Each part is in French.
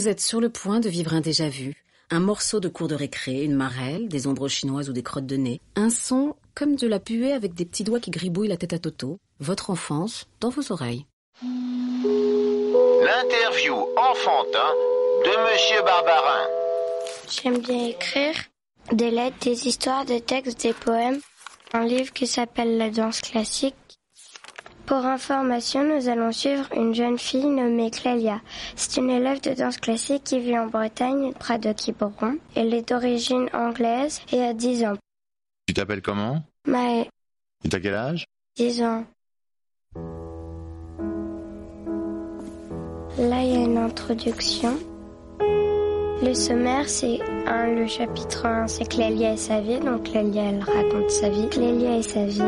Vous êtes sur le point de vivre un déjà-vu, un morceau de cours de récré, une marelle, des ombres chinoises ou des crottes de nez, un son comme de la puée avec des petits doigts qui gribouillent la tête à Toto, votre enfance dans vos oreilles. L'interview enfantin de Monsieur Barbarin. J'aime bien écrire des lettres, des histoires, des textes, des poèmes. Un livre qui s'appelle La danse classique. Pour information, nous allons suivre une jeune fille nommée Clélia. C'est une élève de danse classique qui vit en Bretagne, près de Quiberon. Elle est d'origine anglaise et a 10 ans. Tu t'appelles comment? Maë, Et t'as quel âge? 10 ans. Là, il y a une introduction. Le sommaire, c'est un, le chapitre 1, c'est Clélia et sa vie. Donc Clélia, elle raconte sa vie. Clélia et sa vie,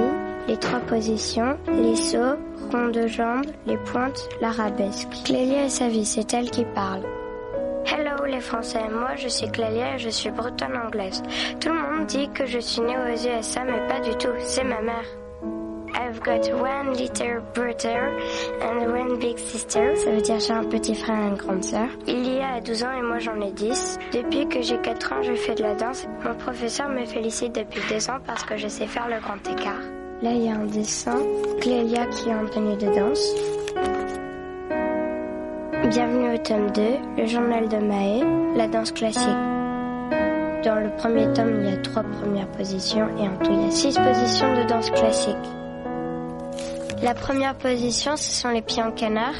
les trois positions, les sauts, rond de jambes, les pointes, l'arabesque. Clélia et sa vie, c'est elle qui parle. Hello les Français, moi je suis Clélia et je suis bretonne anglaise. Tout le monde dit que je suis née aux USA, mais pas du tout, c'est ma mère. I've got one little brother and one big sister. Ça veut dire j'ai un petit frère et une grande sœur. Il y a 12 ans et moi j'en ai 10. Depuis que j'ai 4 ans, je fais de la danse. Mon professeur me félicite depuis 2 ans parce que je sais faire le grand écart. Là, il y a un dessin. Clélia qui est en tenue de danse. Bienvenue au tome 2, le journal de Maë, la danse classique. Dans le premier tome, il y a trois premières positions et en tout, il y a six positions de danse classique. La première position, ce sont les pieds en canard,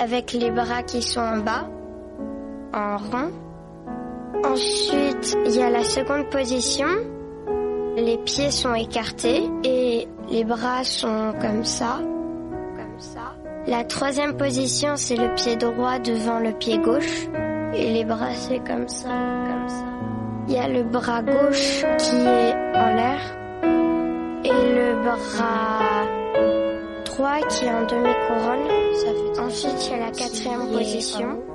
avec les bras qui sont en bas, en rond. Ensuite, il y a la seconde position. Les pieds sont écartés et les bras sont comme ça, comme ça. La troisième position, c'est le pied droit devant le pied gauche et les bras c'est comme ça, comme ça. Il y a le bras gauche qui est en l'air et le bras droit qui est en demi-couronne. Ensuite, il y a la quatrième position.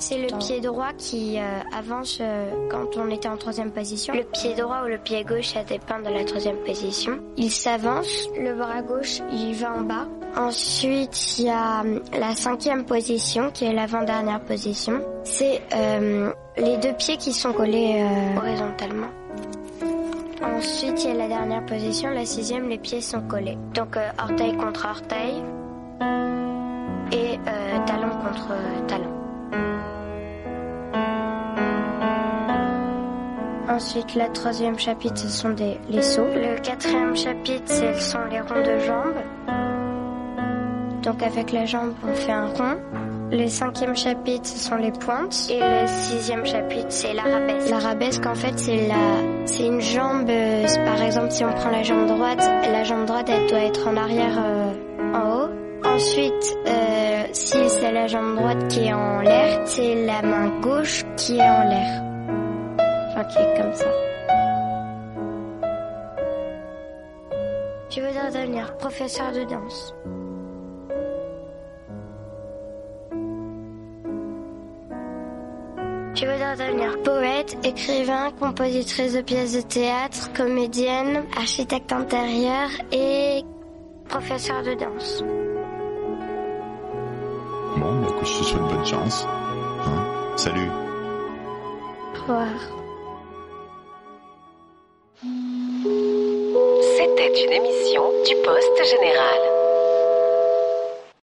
C'est le pied droit qui euh, avance euh, quand on était en troisième position. Le pied droit ou le pied gauche, ça dépend de la troisième position. Il s'avance, le bras gauche, il va en bas. Ensuite, il y a hum, la cinquième position, qui est l'avant-dernière position. C'est euh, les deux pieds qui sont collés horizontalement. Ensuite, il y a la dernière position, la sixième, les pieds sont collés. Donc, orteil contre orteil et talon contre talon. Ensuite, le troisième chapitre, ce sont des, les sauts. Le quatrième chapitre, ce sont les ronds de jambes. Donc avec la jambe, on fait un rond. Le cinquième chapitre, ce sont les pointes. Et le sixième chapitre, c'est l'arabesque. L'arabesque, en fait, c'est la, c'est une jambe. euh, par exemple, si on prend la jambe droite, la jambe droite, elle doit être en arrière, euh, en haut. Ensuite, euh, si c'est la jambe droite qui est en l'air, c'est la main gauche qui est en l'air. Qui est comme ça. Je voudrais devenir professeur de danse. Je voudrais devenir poète, écrivain, compositrice de pièces de théâtre, comédienne, architecte intérieur et professeur de danse. Bon, bah écoute, je te souhaite bonne chance. Hein Salut. Au revoir. C'était une émission du Poste Général.